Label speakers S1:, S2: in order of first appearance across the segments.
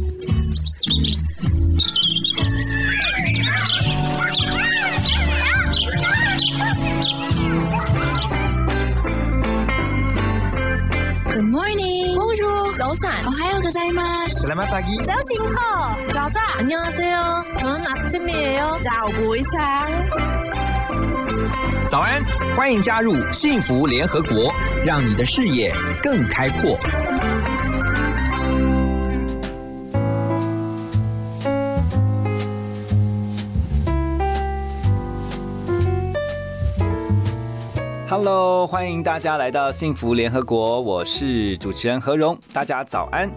S1: Good morning.
S2: Bonjour.
S1: 早安.
S2: 오하요 고자이마스.
S3: Selamat pagi.
S2: 자신호. 자자.
S1: 안녕하세요. 저는 아침이에요.
S2: 早不一下。
S3: 早安，欢迎加入幸福联合国，让你的视野更开阔。 Hello，欢迎大家来到幸福联合国，我是主持人何荣，大家早安。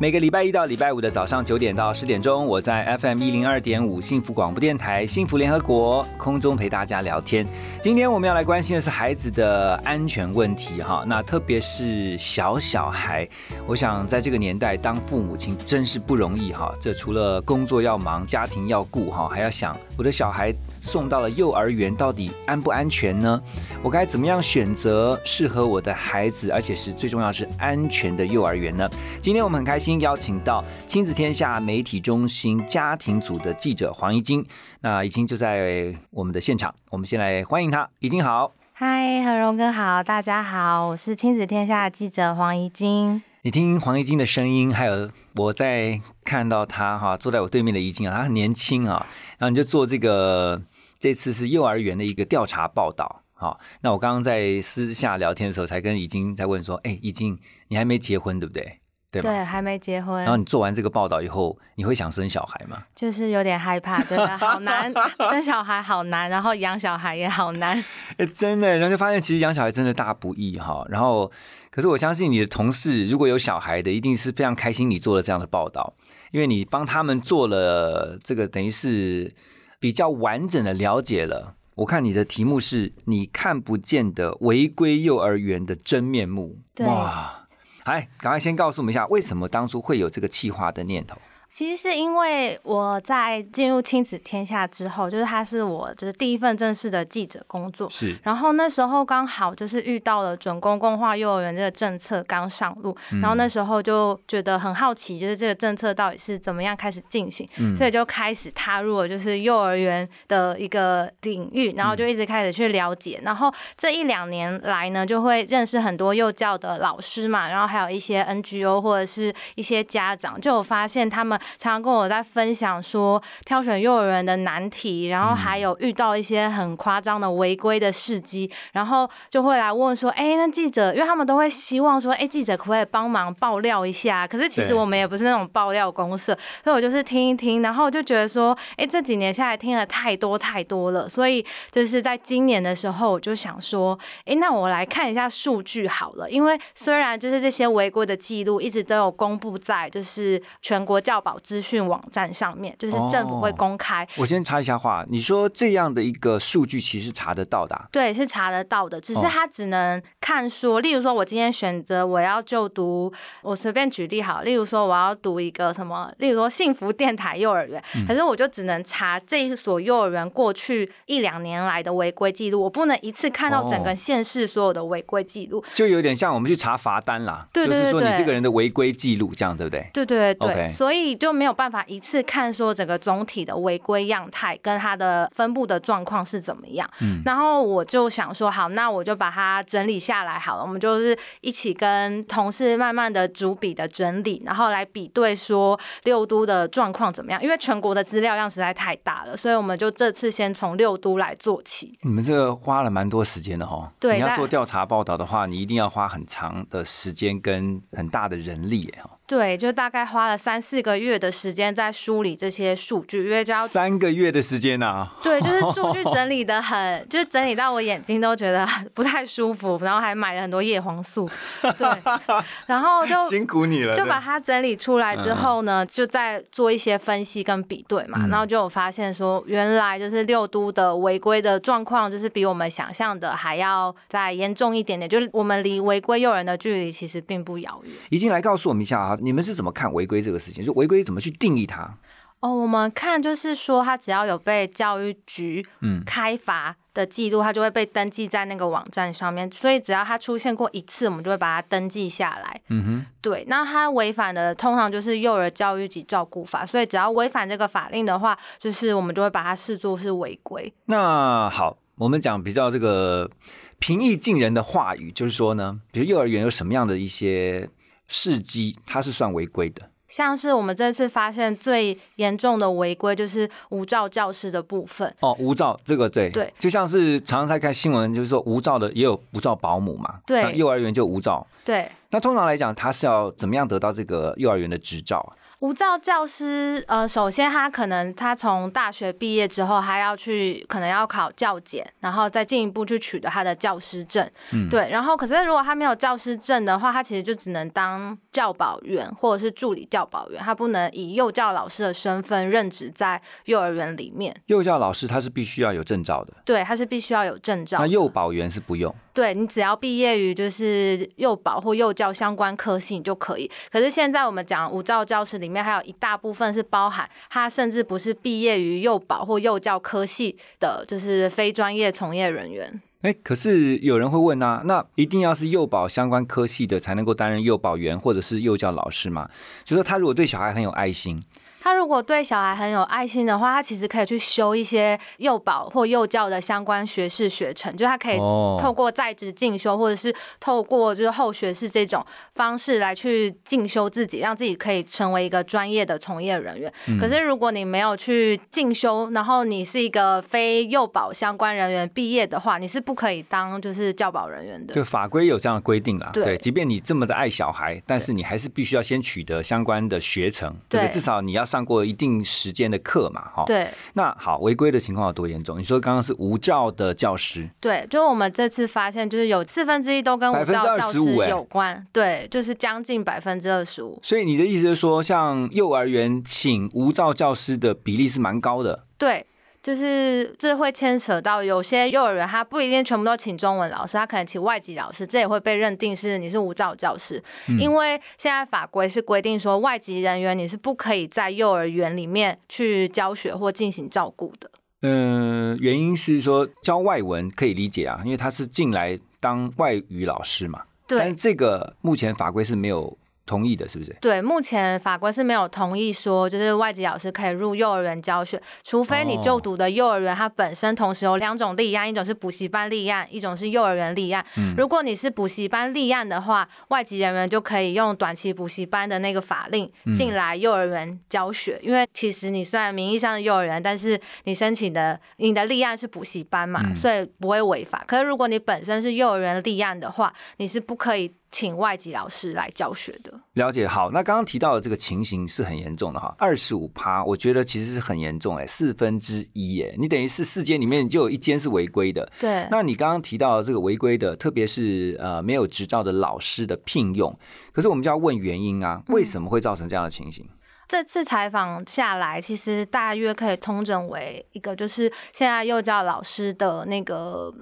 S3: 每个礼拜一到礼拜五的早上九点到十点钟，我在 FM 一零二点五幸福广播电台幸福联合国空中陪大家聊天。今天我们要来关心的是孩子的安全问题哈，那特别是小小孩，我想在这个年代当父母亲真是不容易哈。这除了工作要忙，家庭要顾哈，还要想我的小孩送到了幼儿园到底安不安全呢？我该怎么样选择适合我的孩子，而且是最重要是安全的幼儿园呢？今天我们很开心邀请到亲子天下媒体中心家庭组的记者黄怡晶，那怡晶就在我们的现场，我们先来欢迎她。怡晶好，
S4: 嗨，何荣哥好，大家好，我是亲子天下的记者黄怡晶。
S3: 你听黄怡晶的声音，还有我在看到她哈，坐在我对面的怡晶啊，她很年轻啊，然后你就做这个这次是幼儿园的一个调查报道。好，那我刚刚在私下聊天的时候，才跟怡晶在问说，哎，怡晶，你还没结婚对不对？对吧？
S4: 对，还没结婚，
S3: 然后你做完这个报道以后，你会想生小孩吗？
S4: 就是有点害怕，觉得好难，生小孩好难，然后养小孩也好难。
S3: 哎，真的，然后就发现其实养小孩真的大不易哈。然后，可是我相信你的同事如果有小孩的，一定是非常开心你做了这样的报道，因为你帮他们做了这个，等于是比较完整的了解了。我看你的题目是你看不见的违规幼儿园的真面目，哇！来，赶快先告诉我们一下，为什么当初会有这个企划的念头？
S4: 其实是因为我在进入亲子天下之后，就是它是我就是第一份正式的记者工作。
S3: 是，
S4: 然后那时候刚好就是遇到了准公共化幼儿园这个政策刚上路，然后那时候就觉得很好奇，就是这个政策到底是怎么样开始进行，所以就开始踏入了就是幼儿园的一个领域，然后就一直开始去了解。然后这一两年来呢，就会认识很多幼教的老师嘛，然后还有一些 NGO 或者是一些家长，就有发现他们。常常跟我在分享说挑选幼儿园的难题，然后还有遇到一些很夸张的违规的事迹，然后就会来问说：“哎，那记者，因为他们都会希望说，哎，记者可不可以帮忙爆料一下？可是其实我们也不是那种爆料公社，所以我就是听一听，然后就觉得说，哎，这几年下来听了太多太多了，所以就是在今年的时候，我就想说，哎，那我来看一下数据好了，因为虽然就是这些违规的记录一直都有公布在就是全国教保资讯网站上面，就是政府会公开。
S3: 我先插一下话，你说这样的一个数据其实查得到的、啊，
S4: 对，是查得到的，只是他只能看说，例如说，我今天选择我要就读，我随便举例好，例如说我要读一个什么，例如说幸福电台幼儿园，可是我就只能查这一所幼儿园过去一两年来的违规记录，我不能一次看到整个县市所有的违规记录，
S3: 就有点像我们去查罚单啦，
S4: 对对
S3: 就是说你
S4: 对。
S3: 这个人的违规记录这样，对不对？
S4: 对对对所以就没有办法一次看说整个总体的违规样态跟它的分布的状况是怎么样。
S3: 嗯
S4: 然后我就想说，好，那我就把它整理下来好了，我们就是一起跟同事慢慢的逐笔的整理，然后来比对说六都的状况怎么样。因为全国的资料量实在太大了，所以我们就这次先从六都来做起。
S3: 你们这个花了蛮多时间的哈，对。你要做调查报道的话，你一定要花很长的时间跟很大的人力耶哦。
S4: 对，就大概花了三四个月的时间在梳理这些数据，因为就要
S3: 三个月的时间呐、啊。
S4: 对，就是数据整理的很，就是整理到我眼睛都觉得 不太舒服，然后还买了很多叶黄素，对，然后就
S3: 辛苦你了，
S4: 就把它整理出来之后呢，就再做一些分析跟比对嘛，
S3: 嗯
S4: 然后就有发现说，原来就是六都的违规的状况，就是比我们想象的还要再严重一点点，就是我们离违规诱人的距离其实并不遥远。
S3: 已经来告诉我们一下啊，你们是怎么看违规这个事情？就违规怎么去定义它？
S4: 哦，我们看就是说，他只要有被教育局
S3: 嗯
S4: 开罚的记录，他就会被登记在那个网站上面。所以只要他出现过一次，我们就会把它登记下来。
S3: 嗯哼，
S4: 对，那他违反的通常就是幼儿教育及照顾法，所以只要违反这个法令的话，就是我们就会把它视作是违规。
S3: 那好，我们讲比较这个平易近人的话语，就是说呢，比如幼儿园有什么样的一些事机，它是算违规的。
S4: 像是我们这次发现最严重的违规，就是无照教师的部分。
S3: 哦，无照这个对
S4: 对
S3: 就像是常常在看新闻，就是说无照的也有无照保姆嘛，
S4: 对
S3: 那幼儿园就无照。
S4: 对，
S3: 那通常来讲，他是要怎么样得到这个幼儿园的执照啊？
S4: 无照教师，呃，首先他可能他从大学毕业之后，他要去可能要考教检，然后再进一步去取得他的教师证。
S3: 嗯
S4: 对，然后可是如果他没有教师证的话，他其实就只能当教保员或者是助理教保员，他不能以幼教老师的身份任职在幼儿园里面。
S3: 幼教老师他是必须要有证照的，
S4: 对，他是必须要有证照
S3: 那。幼保员是不用。
S4: 对你只要毕业于就是幼保或幼教相关科系就可以。可是现在我们讲五照教师里面还有一大部分是包含他甚至不是毕业于幼保或幼教科系的，就是非专业从业人员。
S3: 哎，可是有人会问啊，那一定要是幼保相关科系的才能够担任幼保员或者是幼教老师吗？就说他如果对小孩很有爱心，
S4: 他如果对小孩很有爱心的话，他其实可以去修一些幼保或幼教的相关学士学程，就是他可以
S3: 哦
S4: 透过在职进修，或者是透过就是后学士这种方式来去进修自己，让自己可以成为一个专业的从业人员。可是如果你没有去进修，然后你是一个非幼保相关人员毕业的话，你是不可以当就是教保人员的。
S3: 就法规有这样的规定啦。
S4: 对
S3: 即便你这么的爱小孩，但是你还是必须要先取得相关的学程？对至少你要上过一定时间的课嘛，哈。。
S4: 对
S3: 那好，违规的情况有多严重？你说刚刚是无照的教师，
S4: 对，就是我们这次发现，就是有四分之一都跟无照教师
S3: 25%欸
S4: 有关，对，就是将近百分之二十五。
S3: 所以你的意思是说，像幼儿园请无照教师的比例是蛮高的。
S4: 对，就是这会牵扯到有些幼儿园，他不一定全部都请中文老师，他可能请外籍老师，这也会被认定是你是无照教师，因为现在法规是规定说，外籍人员你是不可以在幼儿园里面去教学或进行照顾的。
S3: 嗯，原因是说教外文可以理解啊，因为他是进来当外语老师嘛。但是这个目前法规是没有同意的，是不是？
S4: 对，目前法官是没有同意说，就是外籍老师可以入幼儿园教学，除非你就读的幼儿园它本身同时有两种立案，一种是补习班立案，一种是幼儿园立案。如果你是补习班立案的话，外籍人员就可以用短期补习班的那个法令进来幼儿园教学，因为其实你虽然名义上的幼儿园，但是你申请的你的立案是补习班嘛，所以不会违法。可是如果你本身是幼儿园立案的话，你是不可以请外籍老师来教学的。
S3: 了解好，那刚刚提到的这个情形是很严重的哈，二十五趴，我觉得其实是很严重哎，四分之一哎，你等于是四间里面就有一间是违规的。
S4: 对，
S3: 那你刚刚提到的这个违规的，特别是呃没有执照的老师的聘用，可是我们就要问原因啊，为什么会造成这样的情形？
S4: 这次采访下来，其实大约可以通整为一个，就是现在幼教老师的那个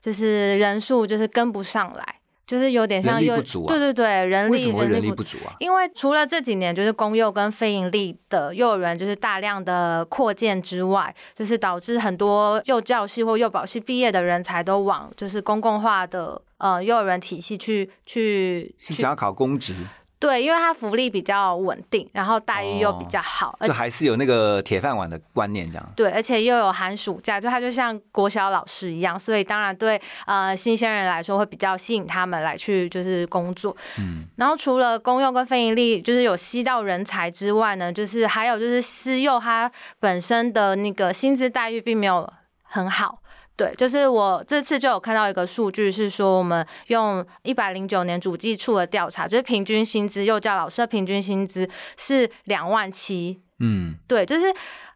S4: 就是人数就是跟不上来，就是有点像幼对对对，人力
S3: 为什么会人
S4: 力不
S3: 足啊？
S4: 因为除了这几年就是公幼跟非盈利的幼儿园就是大量的扩建之外，就是导致很多幼教系或幼保系毕业的人才都往就是公共化的呃幼儿园体系去去去
S3: 是想要考公职，
S4: 对，因为它福利比较稳定，然后待遇又比较好，
S3: 就还是有那个铁饭碗的观念这样。
S4: 对，而且又有寒暑假，就他就像国小老师一样，所以当然对呃新鲜人来说会比较吸引他们来去就是工作。
S3: 嗯，
S4: 然后除了公用跟非盈利就是有吸到人才之外呢，就是还有就是私幼它本身的那个薪资待遇并没有很好。对，就是我这次就有看到一个数据，是说我们用一百零九年主计处的调查，就是平均薪资幼教老师的平均薪资是两万七。
S3: 嗯，
S4: 对，就是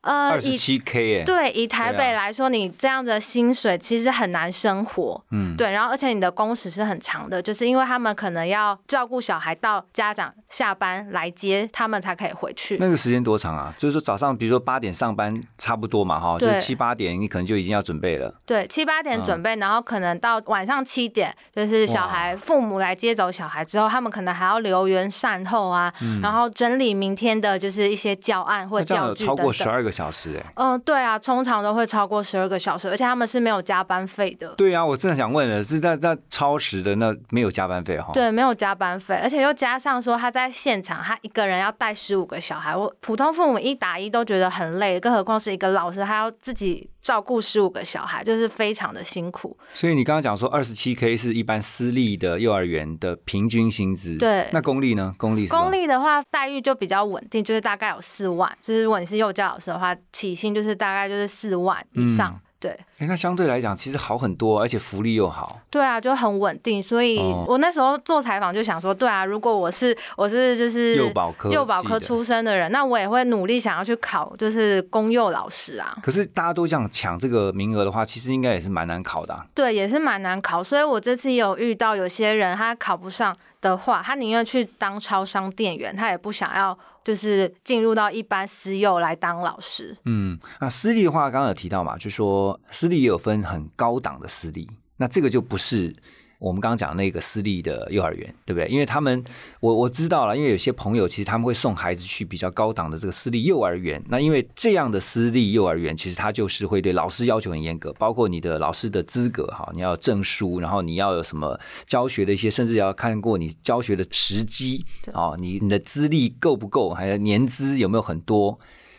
S4: 呃以
S3: 二十七 K 哎，
S4: 对，以台北来说，你这样的薪水其实很难生活。
S3: 嗯，
S4: 对，然后而且你的工时是很长的，就是因为他们可能要照顾小孩到家长下班来接他们才可以回去。
S3: 那个时间多长啊？就是说早上，比如说八点上班，差不多嘛，哈，就是七八点，你可能就已经要准备了。
S4: 对，七八点准备，然后可能到晚上七点，就是小孩父母来接走小孩之后，他们可能还要留园善后啊，然后整理明天的就是一些教案。或教具等等。
S3: 过十二个小时哎。
S4: 嗯，对啊，通常都会超过十二个小时，而且他们是没有加班费的。
S3: 对啊，我正想问的是，在在超时的那没有加班费哈？，
S4: 对，没有加班费，而且又加上说他在现场，他一个人要带十五个小孩，我普通父母一打一都觉得很累，更何况是一个老师，他要自己照顾十五个小孩，就是非常的辛苦。
S3: 所以你刚刚讲说二十七 K 是一般私立的幼儿园的平均薪资，
S4: 对
S3: 那公立呢？公立
S4: 公立的话，待遇就比较稳定，就是大概有四万，就是如果你是幼教老师的话，起薪就是大概就是四万以上。
S3: 嗯
S4: 对
S3: 哎，那相对来讲其实好很多，而且福利又好。
S4: 对啊，就很稳定，所以
S3: 哦
S4: 我那时候做采访就想说，对啊，如果我是我是就是
S3: 幼保科
S4: 幼保科出身的人，那我也会努力想要去考，就是公幼老师啊。
S3: 可是大家都这样抢这个名额的话，其实应该也是蛮难考的、啊。
S4: 对，也是蛮难考，所以我这次也有遇到有些人他考不上的话，他宁愿去当超商店员，他也不想要就是进入到一般私幼来当老师。
S3: 嗯，那私立的话，刚刚有提到嘛，就说私立也有分很高档的私立，那这个就不是我们刚刚讲那个私立的幼儿园，对不对？因为他们，我我知道了，因为有些朋友其实他们会送孩子去比较高档的这个私立幼儿园，那因为这样的私立幼儿园，其实它就是会对老师要求很严格，包括你的老师的资格哈，你要有证书，然后你要有什么教学的一些，甚至要看过你教学的时机哦，你你的资历够不够，还有年资有没有很多。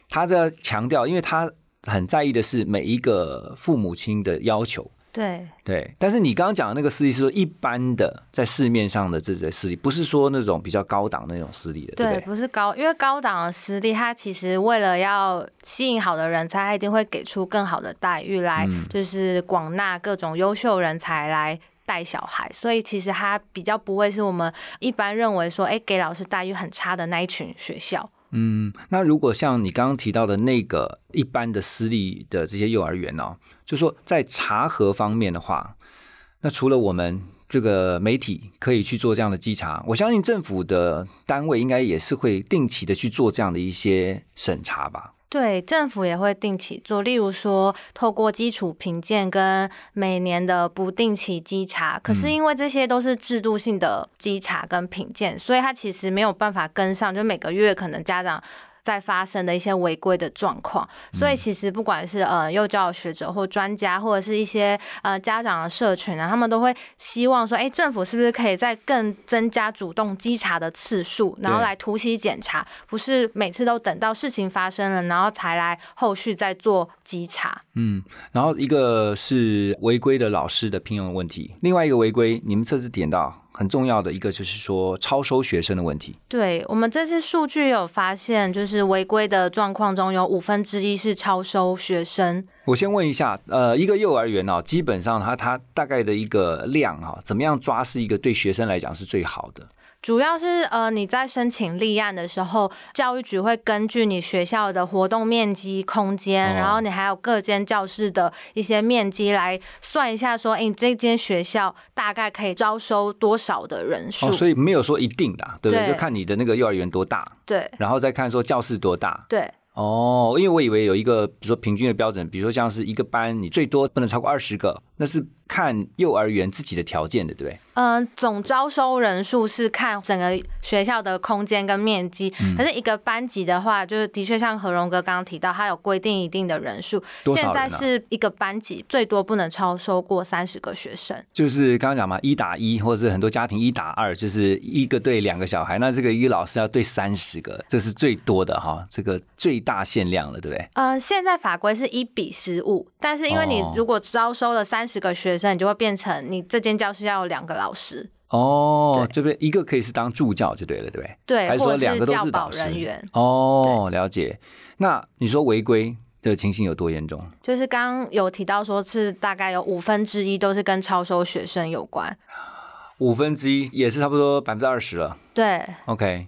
S3: 他在强调，因为他很在意的是每一个父母亲的要求。
S4: 对，
S3: 对，但是你刚刚讲的那个私立是说一般的，在市面上的这些私立，不是说那种比较高档那种私立的，对
S4: 对，
S3: 不对？
S4: 不是高，因为高档的私立，它其实为了要吸引好的人才，它一定会给出更好的待遇来，
S3: 嗯
S4: 就是广纳各种优秀人才来。带小孩，所以其实他比较不会是我们一般认为说，哎、给老师待遇很差的那一群学校。
S3: 嗯，那如果像你刚刚提到的那个一般的私立的这些幼儿园哦，就说在查核方面的话，那除了我们这个媒体可以去做这样的稽查，我相信政府的单位应该也是会定期的去做这样的一些审查吧。
S4: 对，政府也会定期做，例如说透过基础评鉴跟每年的不定期稽查。可是因为这些都是制度性的稽查跟评鉴，所以它其实没有办法跟上，就每个月可能家长。在发生的一些违规的状况，所以其实不管是呃幼教学者或专家，或者是一些呃家长的社群啊，他们都会希望说，哎，政府是不是可以再更增加主动稽查的次数，然后
S3: 对。
S4: 来突袭检查，不是每次都等到事情发生了，然后才来后续再做稽查。
S3: 嗯，然后一个是违规的老师的聘用的问题，另外一个违规，你们这次点到很重要的一个就是说超收学生的问题。
S4: 对我们这次数据有发现，就是违规的状况中有五分之一是超收学生。
S3: 我先问一下，呃，一个幼儿园哦，基本上它它大概的一个量哈、怎么样抓是一个对学生来讲是最好的？
S4: 主要是呃，你在申请立案的时候，教育局会根据你学校的活动面积、空间，
S3: 哦
S4: 然后你还有各间教室的一些面积来算一下，说，哎、你这间学校大概可以招收多少的人数？
S3: 哦，所以没有说一定的啊，对不对？
S4: 对
S3: 就看你的那个幼儿园多大，
S4: 对
S3: 然后再看说教室多大。
S4: 对
S3: 哦，因为我以为有一个，比如说平均的标准，比如说像是一个班，你最多不能超过二十个，那是看幼儿园自己的条件的，对不对？
S4: 嗯、总招收人数是看整个学校的空间跟面积，
S3: 嗯
S4: 可是一个班级的话，就是的确像何荣哥刚刚提到，他有规定一定的人数，现在是一个班级最多不能超收过三十个学生。
S3: 就是刚刚讲嘛，一打一，或者是很多家庭一打二，就是一个对两个小孩，那这个一个老师要对三十个，这是最多的哈，这个最大限量了，对不对？
S4: 呃，现在法规是一比十五，但是因为你
S3: 哦
S4: 如果招收了三十个学生，你就会变成你这间教室要有两个老师，
S3: 哦，
S4: 对
S3: 这边一个可以是当助教就对了，对不对？
S4: 对，
S3: 还是说两个都是导师
S4: 人员。
S3: 哦，了解。那你说违规的情形有多严重？
S4: 就是刚刚有提到说是大概有五分之一都是跟超收学生有关，
S3: 五分之一也是差不多百分之二十了。
S4: 对。
S3: OK，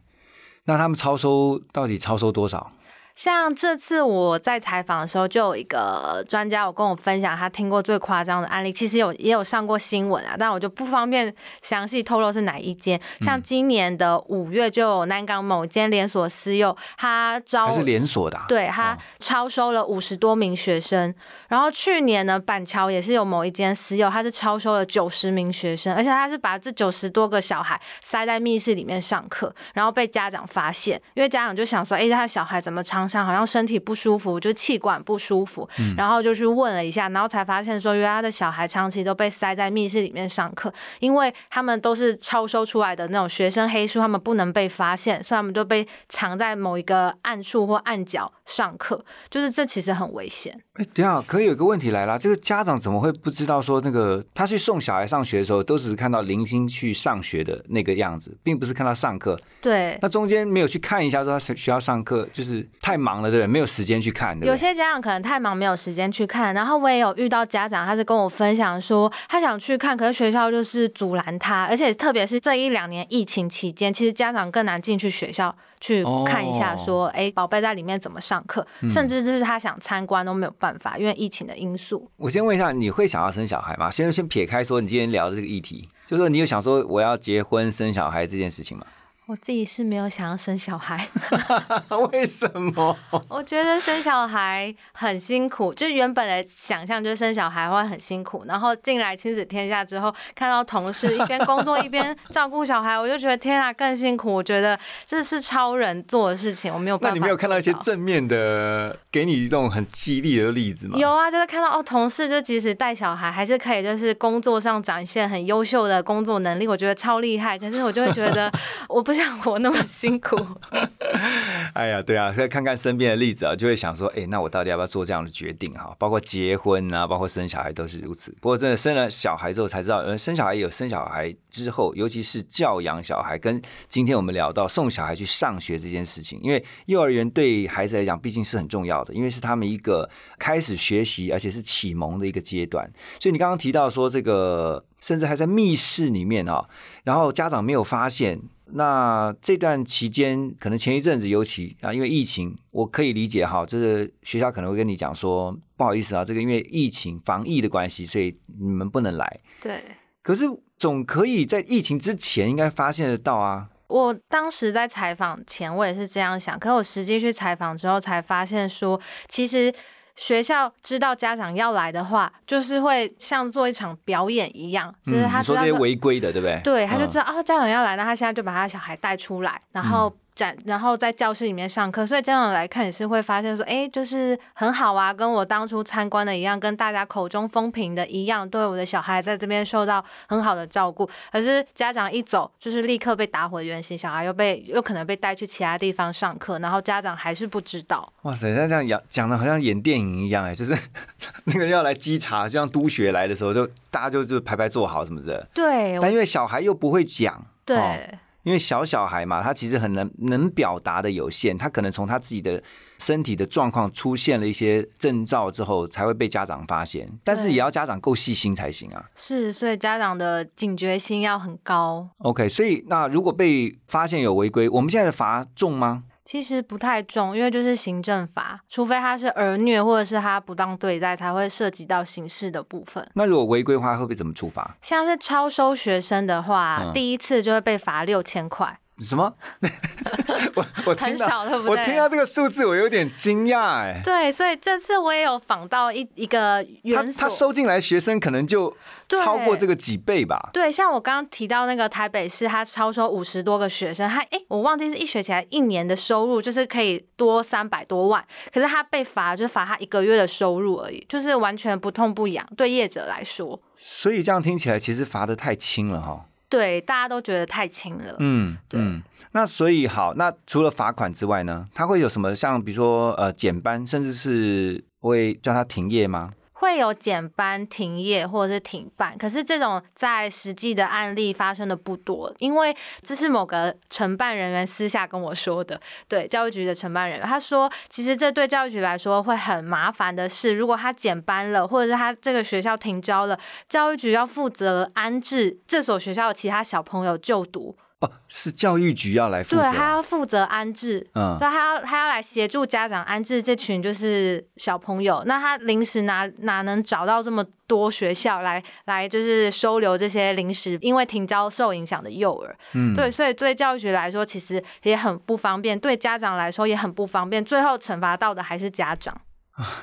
S3: 那他们超收到底超收多少？
S4: 像这次我在采访的时候，就有一个专家有跟我分享他听过最夸张的案例，其实有也有上过新闻啊，但我就不方便详细透露是哪一间。
S3: 嗯
S4: 像今年的五月，就有南港某间连锁私幼，他招
S3: 是连锁的、啊？
S4: 对他超收了五十多名学生，然后去年呢，板桥也是有某一间私幼，他是超收了九十名学生，而且他是把这九十多个小孩塞在密室里面上课，然后被家长发现，因为家长就想说，哎、他的小孩怎么常上好像身体不舒服，就气管不舒服，
S3: 嗯
S4: 然后就去问了一下，然后才发现说，原来他的小孩长期都被塞在密室里面上课，因为他们都是超收出来的那种学生黑书，他们不能被发现，所以他们就被藏在某一个暗处或暗角上课，就是这其实很危险。
S3: 哎，等一下，可以有个问题来了，这个家长怎么会不知道说那个他去送小孩上学的时候，都只是看到零星去上学的那个样子，并不是看他上课。
S4: 对，
S3: 那中间没有去看一下说他学学校上课，就是太忙了，对不对？没有时间去看，对对？
S4: 有些家长可能太忙，没有时间去看。然后我也有遇到家长，他是跟我分享说，他想去看，可是学校就是阻拦他，而且特别是这一两年疫情期间，其实家长更难进去学校去看一下，说，哎、宝贝在里面怎么上课，甚至就是他想参观都没有办法，因为疫情的因素。
S3: 我先问一下，你会想要生小孩吗？先先撇开说你今天聊的这个议题，就是说你有想说我要结婚生小孩这件事情吗？
S4: 我自己是没有想要生小孩，
S3: 为什么？
S4: 我觉得生小孩很辛苦，就原本的想象就是生小孩会很辛苦，然后进来亲子天下之后，看到同事一边工作一边照顾小孩，我就觉得天啊，更辛苦。我觉得这是超人做的事情，我没有办法。
S3: 那你没有看到一些正面的，给你一种很激励的例子吗？
S4: 有啊，就是看到哦，同事就即使带小孩，还是可以就是工作上展现很优秀的工作能力，我觉得超厉害。可是我就会觉得 我不想活那么辛苦。
S3: 哎呀，对啊，再看看身边的例子啊，就会想说，哎，那我到底要不要做这样的决定哈？包括结婚啊，包括生小孩都是如此。不过真的生了小孩之后才知道，呃，生小孩有生小孩之后，尤其是教养小孩，跟今天我们聊到送小孩去上学这件事情，因为幼儿园对孩子来讲毕竟是很重要的，因为是他们一个开始学习而且是启蒙的一个阶段。所以你刚刚提到说这个，甚至还在密室里面哈、然后家长没有发现。那这段期间，可能前一阵子尤其啊，因为疫情，我可以理解哈，就是学校可能会跟你讲说，不好意思啊，这个因为疫情防疫的关系，所以你们不能来。
S4: 对。
S3: 可是总可以在疫情之前应该发现得到啊。
S4: 我当时在采访前，我也是这样想，可我实际去采访之后，才发现说，其实学校知道家长要来的话，就是会像做一场表演一样，就是他
S3: 嗯、你说这些
S4: 知道
S3: 违规的，对不对？
S4: 对，他就知
S3: 道。
S4: 道、哦，家长要来，那他现在就把他小孩带出来，然后展，然后在教室里面上课。所以家长来看也是会发现说，哎，就是很好啊，跟我当初参观的一样，跟大家口中风评的一样，对我的小孩在这边受到很好的照顾。可是家长一走，就是立刻被打回原形，小孩又被又可能被带去其他地方上课，然后家长还是不知道。
S3: 哇塞，那这样讲讲的好像演电影一样哎，就是 那个要来稽查，就像督学来的时候，就大家就就排排坐好什么的。
S4: 对，
S3: 但因为小孩又不会讲，
S4: 对。
S3: 哦因为小小孩嘛，他其实很能能表达的有限，他可能从他自己的身体的状况出现了一些征兆之后，才会被家长发现。但是也要家长够细心才行啊。
S4: 是，所以家长的警觉心要很高。
S3: OK，所以那如果被发现有违规，我们现在的罚重吗？
S4: 其实不太重，因为就是行政法，除非他是儿虐或者是他不当对待，才会涉及到刑事的部分。
S3: 那如果违规的话，会被怎么处罚？
S4: 像是超收学生的话，
S3: 嗯
S4: 第一次就会被罚六千块，
S3: 什么？我我听
S4: 很
S3: 到？我听到这个数字，我有点惊讶哎。
S4: 对，所以这次我也有访到一一个
S3: 他他收进来学生可能就超过这个几倍吧？
S4: 对，像我刚刚提到那个台北市，他超收五十多个学生，他哎，我忘记是一学期还一年的收入，就是可以多三百多万，可是他被罚就是罚他一个月的收入而已，就是完全不痛不痒，对业者来说，
S3: 所以这样听起来，其实罚的太轻了哈。
S4: 对大家都觉得太轻了。
S3: 嗯，
S4: 对
S3: 嗯。那所以好，那除了罚款之外呢，他会有什么像比如说呃减班，甚至是会叫他停业吗？
S4: 会有减班、停业或者是停办，可是这种在实际的案例发生的不多，因为这是某个承办人员私下跟我说的。对，教育局的承办人员，他说，其实这对教育局来说会很麻烦的是，如果他减班了，或者是他这个学校停招了，教育局要负责安置这所学校的其他小朋友就读，
S3: 哦，是教育局要来负责对，
S4: 他要负责安置。
S3: 嗯，
S4: 对，他要他要来协助家长安置这群就是小朋友，那他临时哪哪能找到这么多学校来来就是收留这些临时因为停交受影响的幼儿？
S3: 嗯
S4: 对，所以对教育局来说其实也很不方便，对家长来说也很不方便，最后惩罚到的还是家长。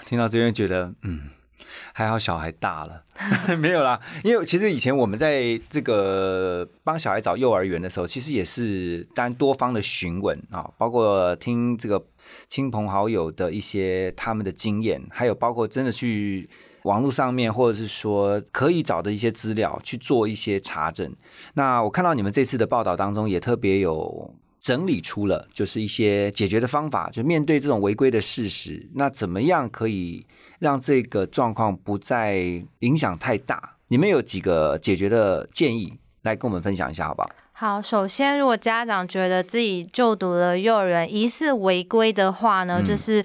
S3: 听到这边觉得，嗯，还好小孩大了，没有啦。因为其实以前我们在这个帮小孩找幼儿园的时候，其实也是单多方的询问啊，包括听这个亲朋好友的一些他们的经验，还有包括真的去网络上面或者是说可以找的一些资料去做一些查证。那我看到你们这次的报道当中也特别有整理出了，就是一些解决的方法，就面对这种违规的事实，那怎么样可以？让这个状况不再影响太大，你们有几个解决的建议来跟我们分享一下，好不好？
S4: 好，首先，如果家长觉得自己就读的幼儿园疑似违规的话呢，就是。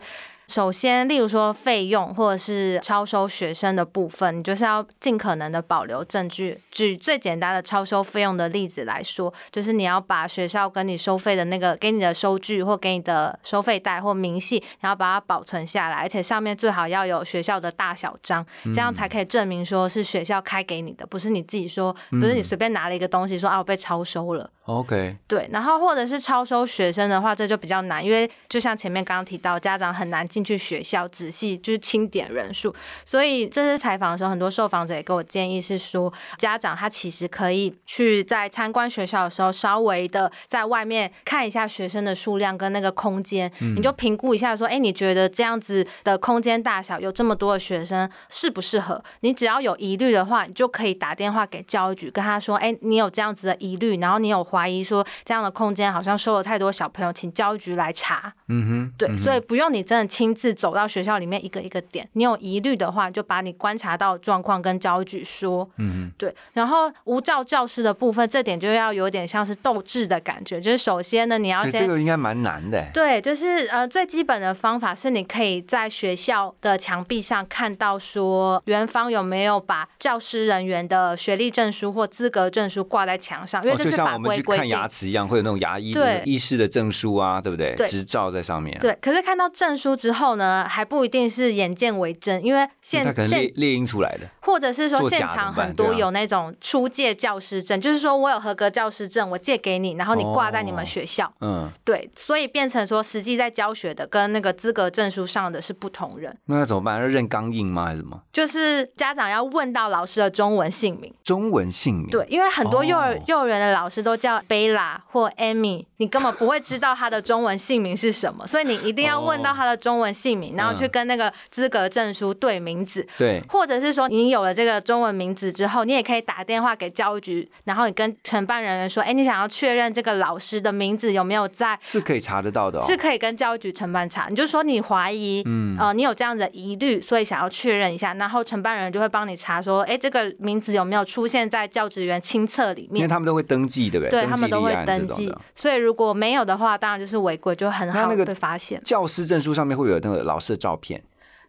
S4: 首先，例如说费用或者是超收学生的部分，你就是要尽可能的保留证据。举最简单的超收费用的例子来说，就是你要把学校跟你收费的那个给你的收据或给你的收费袋或明细，然后把它保存下来，而且上面最好要有学校的大小章，这样才可以证明说是学校开给你的，不是你自己说，不是你随便拿了一个东西说啊我被超收了。
S3: OK，
S4: 对，然后或者是超收学生的话，这就比较难，因为就像前面刚刚提到，家长很难进去学校仔细就是清点人数，所以这次采访的时候，很多受访者也给我建议是说，家长他其实可以去在参观学校的时候，稍微的在外面看一下学生的数量跟那个空间，你就评估一下说，哎，你觉得这样子的空间大小有这么多的学生适不适合？你只要有疑虑的话，你就可以打电话给教育局，跟他说，哎，你有这样子的疑虑，然后你有。怀疑说这样的空间好像收了太多小朋友，请教育局来查。嗯哼，对，所以不用你真的亲自走到学校里面一个一个点，你有疑虑的话，就把你观察到状况跟教育局说。嗯哼，对。然后无照教师的部分，这点就要有点像是斗志的感觉，就是首先呢，你要先
S3: 这个应该蛮难的。
S4: 对，就是呃最基本的方法是你可以在学校的墙壁上看到说园方有没有把教师人员的学历证书或资格证书挂在墙上，因为这是法规。
S3: 看牙齿一样，会有那种牙医的医师的证书啊，对不对？执照在上面。
S4: 对，可是看到证书之后呢，还不一定是眼见为真，因为现
S3: 他可能列列印出来的，
S4: 或者是说现场很多有那种出借教师证，就是说我有合格教师证，我借给你，然后你挂在你们学校。嗯，对，所以变成说实际在教学的跟那个资格证书上的是不同人。
S3: 那怎么办？要认钢印吗？还是什么？
S4: 就是家长要问到老师的中文姓名。
S3: 中文姓名。
S4: 对，因为很多幼儿幼儿园的老师都叫。贝拉或 Amy，你根本不会知道他的中文姓名是什么，所以你一定要问到他的中文姓名，然后去跟那个资格证书对名字。
S3: 对，
S4: 或者是说你有了这个中文名字之后，你也可以打电话给教育局，然后你跟承办人员说：“哎，你想要确认这个老师的名字有没有在？”
S3: 是可以查得到的，
S4: 是可以跟教育局承办查。你就说你怀疑，嗯，呃，你有这样的疑虑，所以想要确认一下，然后承办人就会帮你查说：“哎，这个名字有没有出现在教职员清册里面？”
S3: 因为他们都会登记，对不
S4: 对？对他们都会登记。所以如果没有的话，当然就是违规，就很好被发现。
S3: 教师证书上面会有那个老师的照片，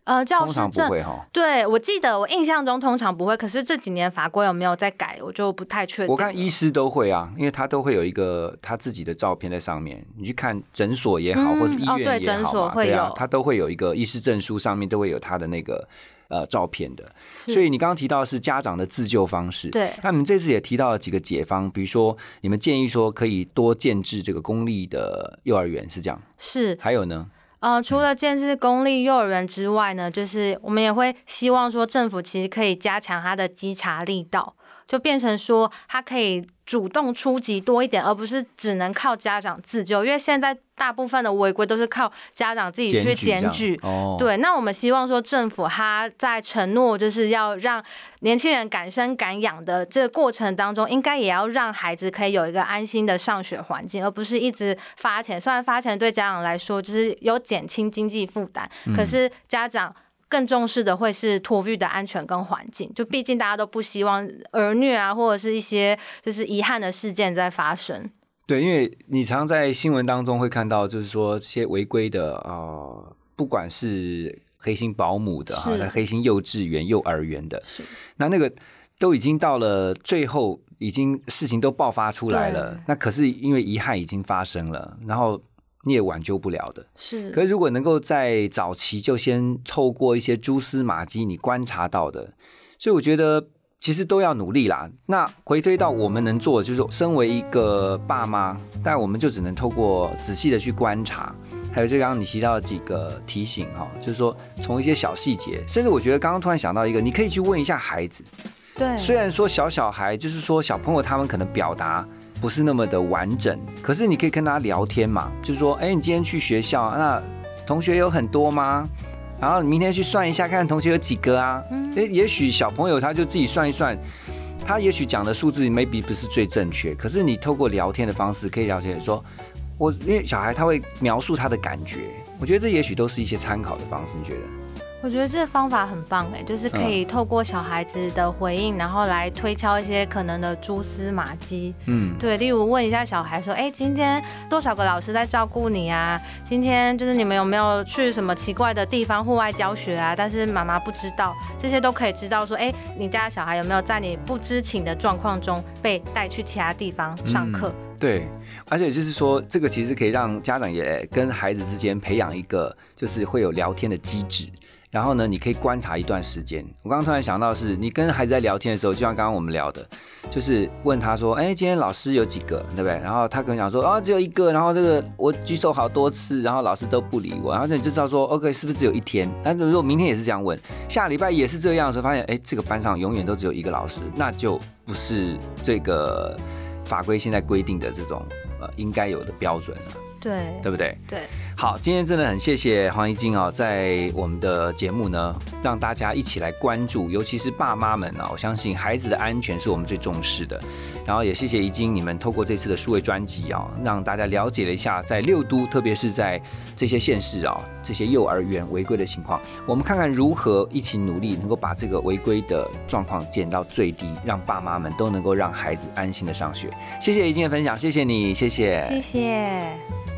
S4: 呃，教师
S3: 证不会哈。
S4: 对，我记得我印象中通常不会，可是这几年法规有没有在改，我就不太确定。
S3: 我看医师都会啊，因为他都会有一个他自己的照片在上面。你去看诊所也好，或是医院也好嘛，对啊，他都会有一个医师证书，上面都会有他的那个。呃，照片的，所以你刚刚提到是家长的自救方式，
S4: 对。
S3: 那你们这次也提到了几个解方，比如说你们建议说可以多建制这个公立的幼儿园，是这样？
S4: 是。
S3: 还有呢？
S4: 呃，除了建制公立幼儿园之外呢，就是我们也会希望说政府其实可以加强它的稽查力道，就变成说他可以。主动出击多一点，而不是只能靠家长自救，因为现在大部分的违规都是靠家长自己去检举。哦，对，那我们希望说政府他在承诺就是要让年轻人敢生敢养的这个过程当中，应该也要让孩子可以有一个安心的上学环境，而不是一直发钱。虽然发钱对家长来说就是有减轻经济负担，可是家长。更重视的会是托育的安全跟环境，就毕竟大家都不希望儿虐啊，或者是一些就是遗憾的事件在发生。
S3: 对，因为你常在新闻当中会看到，就是说这些违规的啊，不管是黑心保姆的哈，黑心幼稚园、幼儿园的，
S4: 是
S3: 那那个都已经到了最后，已经事情都爆发出来了，那可是因为遗憾已经发生了，然后。你也挽救不了的，
S4: 是。
S3: 可是如果能够在早期就先透过一些蛛丝马迹，你观察到的，所以我觉得其实都要努力啦。那回推到我们能做的，就是身为一个爸妈，但我们就只能透过仔细的去观察，还有就刚刚你提到的几个提醒哈，就是说从一些小细节，甚至我觉得刚刚突然想到一个，你可以去问一下孩子。
S4: 对，
S3: 虽然说小小孩就是说小朋友他们可能表达不是那么的完整，可是你可以跟他聊天嘛，就是说，哎，你今天去学校，那同学有很多吗？然后你明天去算一下，看看同学有几个啊？哎，也许小朋友他就自己算一算，他也许讲的数字 maybe 不是最正确，可是你透过聊天的方式可以了解说，我因为小孩他会描述他的感觉，我觉得这也许都是一些参考的方式，你觉得？
S4: 我觉得这个方法很棒哎，就是可以透过小孩子的回应，然后来推敲一些可能的蛛丝马迹。嗯，对，例如问一下小孩说：“哎，今天多少个老师在照顾你啊？今天就是你们有没有去什么奇怪的地方户外教学啊？但是妈妈不知道，这些都可以知道说：哎，你家小孩有没有在你不知情的状况中被带去其他地方上课？
S3: 对，而且就是说，这个其实可以让家长也跟孩子之间培养一个，就是会有聊天的机制。然后呢，你可以观察一段时间。我刚刚突然想到，是你跟孩子在聊天的时候，就像刚刚我们聊的，就是问他说：“哎，今天老师有几个，对不对？”然后他跟我讲说：“啊，只有一个。”然后这个我举手好多次，然后老师都不理我。然后你就知道说：“OK，是不是只有一天？”那如果明天也是这样问，下礼拜也是这样的时候，发现哎，这个班上永远都只有一个老师，那就不是这个法规现在规定的这种呃应该有的标准了。
S4: 对，
S3: 对不对？
S4: 对。
S3: 好，今天真的很谢谢黄一静哦，在我们的节目呢，让大家一起来关注，尤其是爸妈们啊，我相信孩子的安全是我们最重视的。然后也谢谢怡晶，你们透过这次的数位专辑啊，让大家了解了一下在六都，特别是在这些县市啊，这些幼儿园违规的情况。我们看看如何一起努力，能够把这个违规的状况减到最低，让爸妈们都能够让孩子安心的上学。谢谢怡晶的分享，谢谢你，谢谢，
S4: 谢谢。